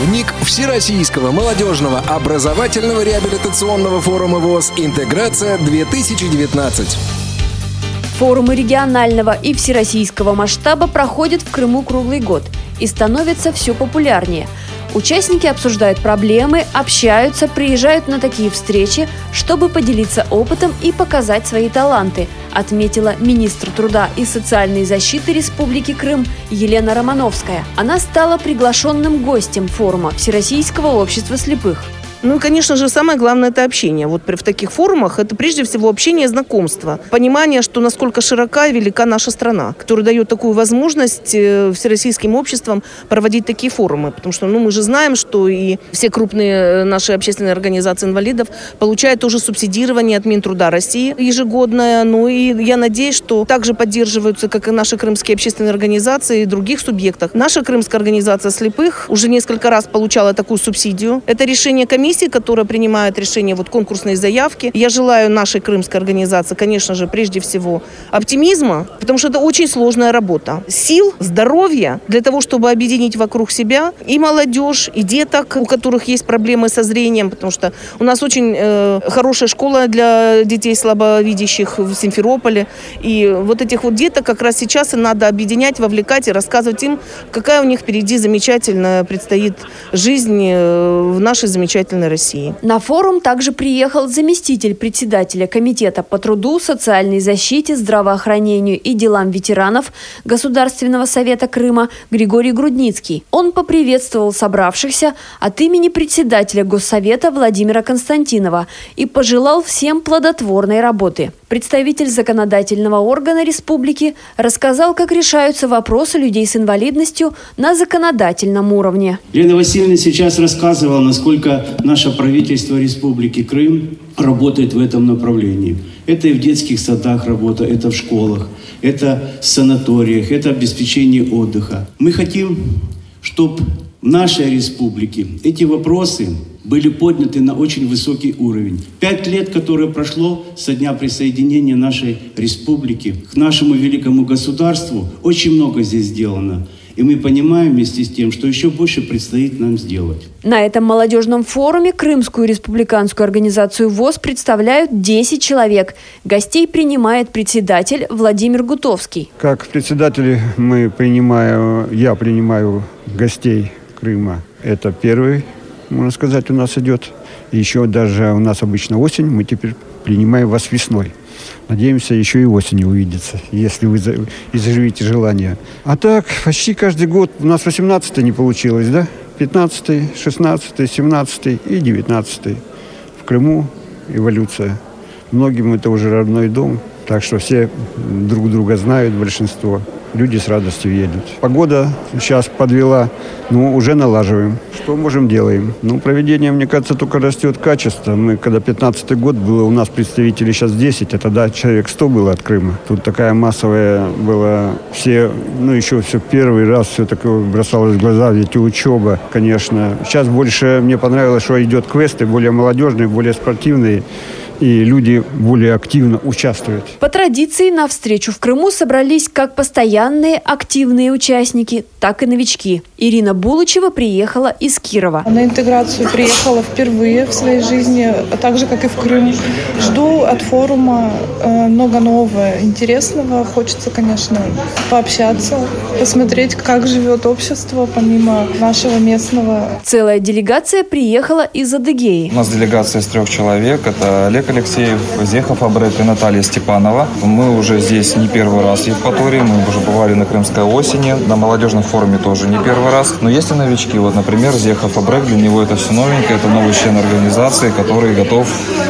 Дневник Всероссийского молодежного образовательного реабилитационного форума ВОЗ «Интеграция-2019». Форумы регионального и всероссийского масштаба проходят в Крыму круглый год и становятся все популярнее – Участники обсуждают проблемы, общаются, приезжают на такие встречи, чтобы поделиться опытом и показать свои таланты, отметила министр труда и социальной защиты Республики Крым Елена Романовская. Она стала приглашенным гостем форума Всероссийского общества слепых. Ну и, конечно же, самое главное – это общение. Вот в таких форумах это прежде всего общение, знакомство. Понимание, что насколько широка и велика наша страна, которая дает такую возможность э, всероссийским обществам проводить такие форумы. Потому что ну, мы же знаем, что и все крупные э, наши общественные организации инвалидов получают тоже субсидирование от Минтруда России ежегодное. Ну и я надеюсь, что также поддерживаются, как и наши крымские общественные организации и других субъектах. Наша крымская организация слепых уже несколько раз получала такую субсидию. Это решение комиссии комиссии, которая принимает решение вот конкурсные заявки. Я желаю нашей крымской организации, конечно же, прежде всего оптимизма, потому что это очень сложная работа. Сил, здоровья для того, чтобы объединить вокруг себя и молодежь, и деток, у которых есть проблемы со зрением, потому что у нас очень э, хорошая школа для детей слабовидящих в Симферополе. И вот этих вот деток как раз сейчас и надо объединять, вовлекать и рассказывать им, какая у них впереди замечательная предстоит жизнь э, в нашей замечательной Единой России. На форум также приехал заместитель председателя Комитета по труду, социальной защите, здравоохранению и делам ветеранов Государственного совета Крыма Григорий Грудницкий. Он поприветствовал собравшихся от имени председателя Госсовета Владимира Константинова и пожелал всем плодотворной работы. Представитель законодательного органа республики рассказал, как решаются вопросы людей с инвалидностью на законодательном уровне. Лена Васильевна сейчас рассказывала, насколько наше правительство Республики Крым работает в этом направлении. Это и в детских садах работа, это в школах, это в санаториях, это обеспечение отдыха. Мы хотим, чтобы нашей республике эти вопросы были подняты на очень высокий уровень. Пять лет, которое прошло со дня присоединения нашей республики к нашему великому государству, очень много здесь сделано. И мы понимаем вместе с тем, что еще больше предстоит нам сделать. На этом молодежном форуме Крымскую республиканскую организацию ВОЗ представляют 10 человек. Гостей принимает председатель Владимир Гутовский. Как председатель мы принимаем, я принимаю гостей Крыма. Это первый можно сказать, у нас идет. Еще даже у нас обычно осень, мы теперь принимаем вас весной. Надеемся, еще и осенью увидеться, если вы изживете желание. А так, почти каждый год, у нас 18 не получилось, да? 15 16 17 и 19 В Крыму эволюция. Многим это уже родной дом, так что все друг друга знают, большинство люди с радостью едут. Погода сейчас подвела, ну, уже налаживаем. Что можем, делаем. Ну, проведение, мне кажется, только растет качество. Мы, когда 15 год было, у нас представителей сейчас 10, а тогда человек 100 было от Крыма. Тут такая массовая была, все, ну, еще все первый раз все такое бросалось в глаза, ведь учеба, конечно. Сейчас больше мне понравилось, что идет квесты более молодежные, более спортивные и люди более активно участвуют. По традиции на встречу в Крыму собрались как постоянные активные участники, так и новички. Ирина Булычева приехала из Кирова. На интеграцию приехала впервые в своей жизни, так же, как и в Крым. Жду от форума э, много нового, интересного. Хочется, конечно, пообщаться, посмотреть, как живет общество помимо нашего местного. Целая делегация приехала из Адыгеи. У нас делегация из трех человек. Это Олег Алексеев, Зехов Абрет и Наталья Степанова. Мы уже здесь не первый раз в Евпатории, мы уже бывали на Крымской осени, на молодежном форуме тоже не первый раз. Но есть и новички. Вот, например, Зехов Абрек, для него это все новенькое, это новый член организации, который готов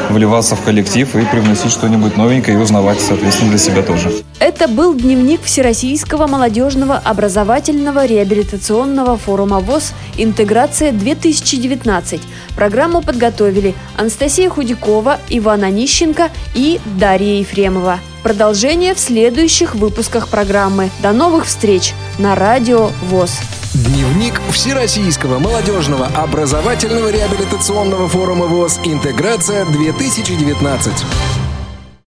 вливаться в коллектив и привносить что-нибудь новенькое и узнавать, соответственно, для себя тоже. Это был дневник Всероссийского молодежного образовательного реабилитационного форума ВОЗ «Интеграция-2019». Программу подготовили Анастасия Худякова, Иван Онищенко и Дарья Ефремова. Продолжение в следующих выпусках программы. До новых встреч на Радио ВОЗ. Дневник Всероссийского молодежного образовательного реабилитационного форума ВОЗ «Интеграция-2019».